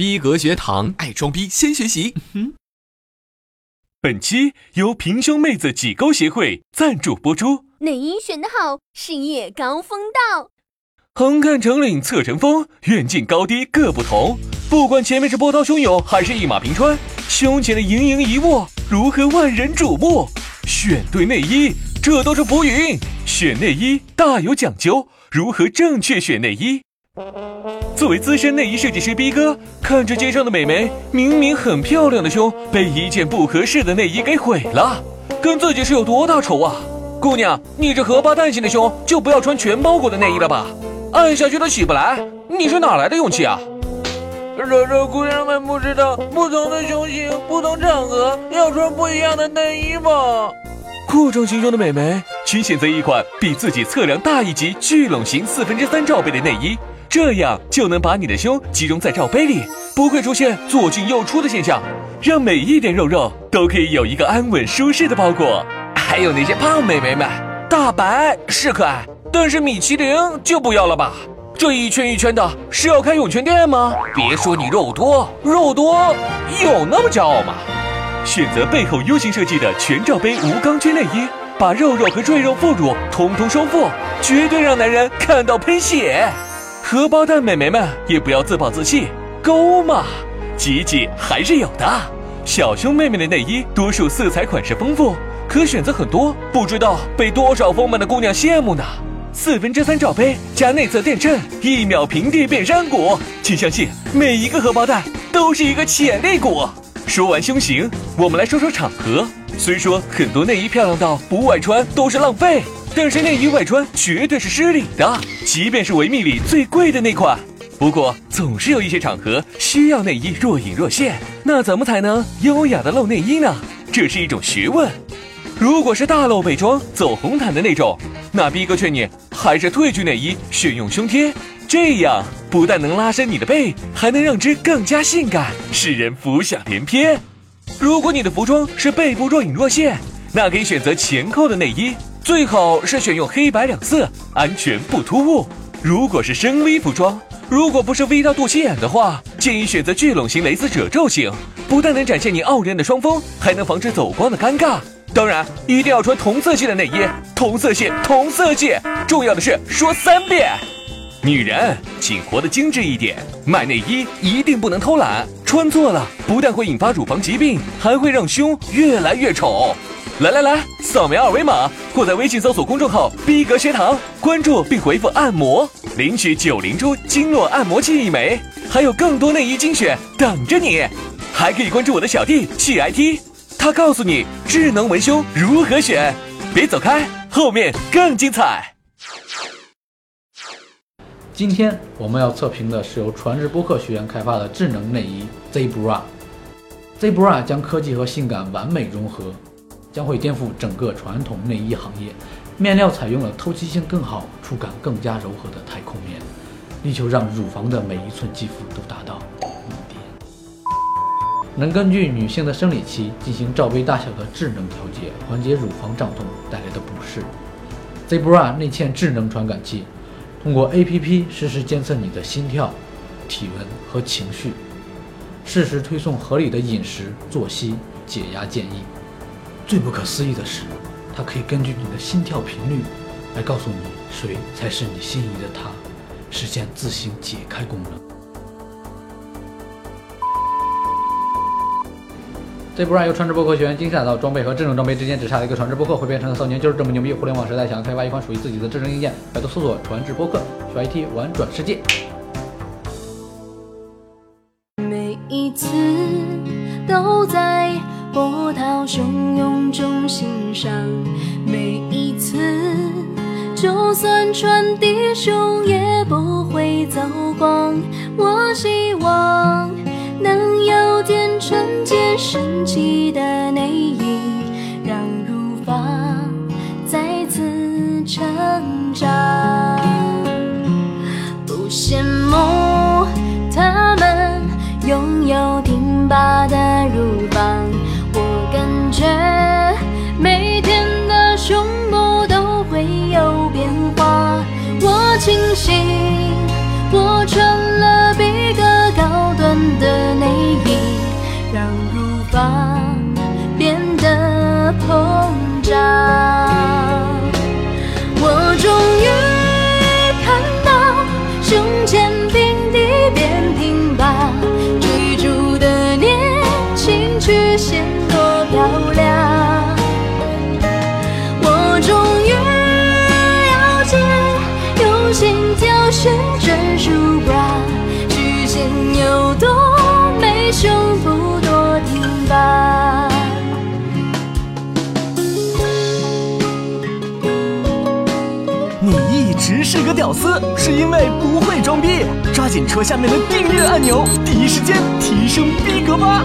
逼格学堂，爱装逼先学习。本期由平胸妹子挤沟协会赞助播出。内衣选得好，事业高峰到。横看成岭侧成峰，远近高低各不同。不管前面是波涛汹涌，还是一马平川，胸前的盈盈一握，如何万人瞩目？选对内衣，这都是浮云。选内衣大有讲究，如何正确选内衣？作为资深内衣设计师逼哥，看着街上的美眉，明明很漂亮的胸，被一件不合适的内衣给毁了，跟自己是有多大仇啊？姑娘，你这荷包蛋型的胸，就不要穿全包裹的内衣了吧？按下去都起不来，你是哪来的勇气啊？惹惹姑娘们不知道，不同的胸型、不同场合要穿不一样的内衣吗？扩张型胸的美眉，请选择一款比自己测量大一级聚拢型四分之三罩杯的内衣。这样就能把你的胸集中在罩杯里，不会出现左进右出的现象，让每一点肉肉都可以有一个安稳舒适的包裹。还有那些胖美眉们，大白是可爱，但是米其林就不要了吧？这一圈一圈的，是要开涌泉店吗？别说你肉多，肉多有那么骄傲吗？选择背后 U 型设计的全罩杯无钢圈内衣，把肉肉和赘肉副乳通通收复，绝对让男人看到喷血。荷包蛋美眉们也不要自暴自弃，勾嘛，挤挤还是有的。小胸妹妹的内衣多数色彩款式丰富，可选择很多，不知道被多少丰满的姑娘羡慕呢。四分之三罩杯加内侧垫衬，一秒平地变山谷。请相信，每一个荷包蛋都是一个潜力股。说完胸型，我们来说说场合。虽说很多内衣漂亮到不外穿都是浪费。但是内衣外穿绝对是失礼的，即便是维密里最贵的那款。不过总是有一些场合需要内衣若隐若现，那怎么才能优雅的露内衣呢？这是一种学问。如果是大露背装走红毯的那种，那逼哥劝你还是褪去内衣，选用胸贴，这样不但能拉伸你的背，还能让之更加性感，使人浮想联翩。如果你的服装是背部若隐若现，那可以选择前扣的内衣。最好是选用黑白两色，安全不突兀。如果是深 V 服装，如果不是 V 到肚脐眼的话，建议选择聚拢型蕾丝褶皱型，不但能展现你傲人的双峰，还能防止走光的尴尬。当然，一定要穿同色系的内衣，同色系，同色系。重要的是说三遍。女人，请活得精致一点，买内衣一定不能偷懒，穿错了不但会引发乳房疾病，还会让胸越来越丑。来来来，扫描二维码或在微信搜索公众号“逼格学堂”，关注并回复“按摩”，领取九灵珠经络按摩器一枚，还有更多内衣精选等着你。还可以关注我的小弟去 IT，他告诉你智能文胸如何选。别走开，后面更精彩。今天我们要测评的是由传世播客学院开发的智能内衣 Zebra。Zebra 将科技和性感完美融合。将会颠覆整个传统内衣行业。面料采用了透气性更好、触感更加柔和的太空棉，力求让乳房的每一寸肌肤都达到一点。能根据女性的生理期进行罩杯大小的智能调节，缓解乳房胀痛带来的不适。Zebra 内嵌智能传感器，通过 APP 实时监测你的心跳、体温和情绪，适时推送合理的饮食、作息、解压建议。最不可思议的是，它可以根据你的心跳频率来告诉你谁才是你心仪的他，实现自行解开功能。这不让由传智播客学员精心打造装备和智能装备之间只差一个传智播客会变成的少年就是这么牛逼！互联网时代想要开发一款属于自己的智能硬件，百度搜索传智播客，学 IT 玩转世界。每一次都在。波涛汹涌中欣赏每一次，就算船底胸也不会走光。我希望能见纯洁神奇的内是个屌丝，是因为不会装逼。抓紧戳下面的订阅按钮，第一时间提升逼格吧！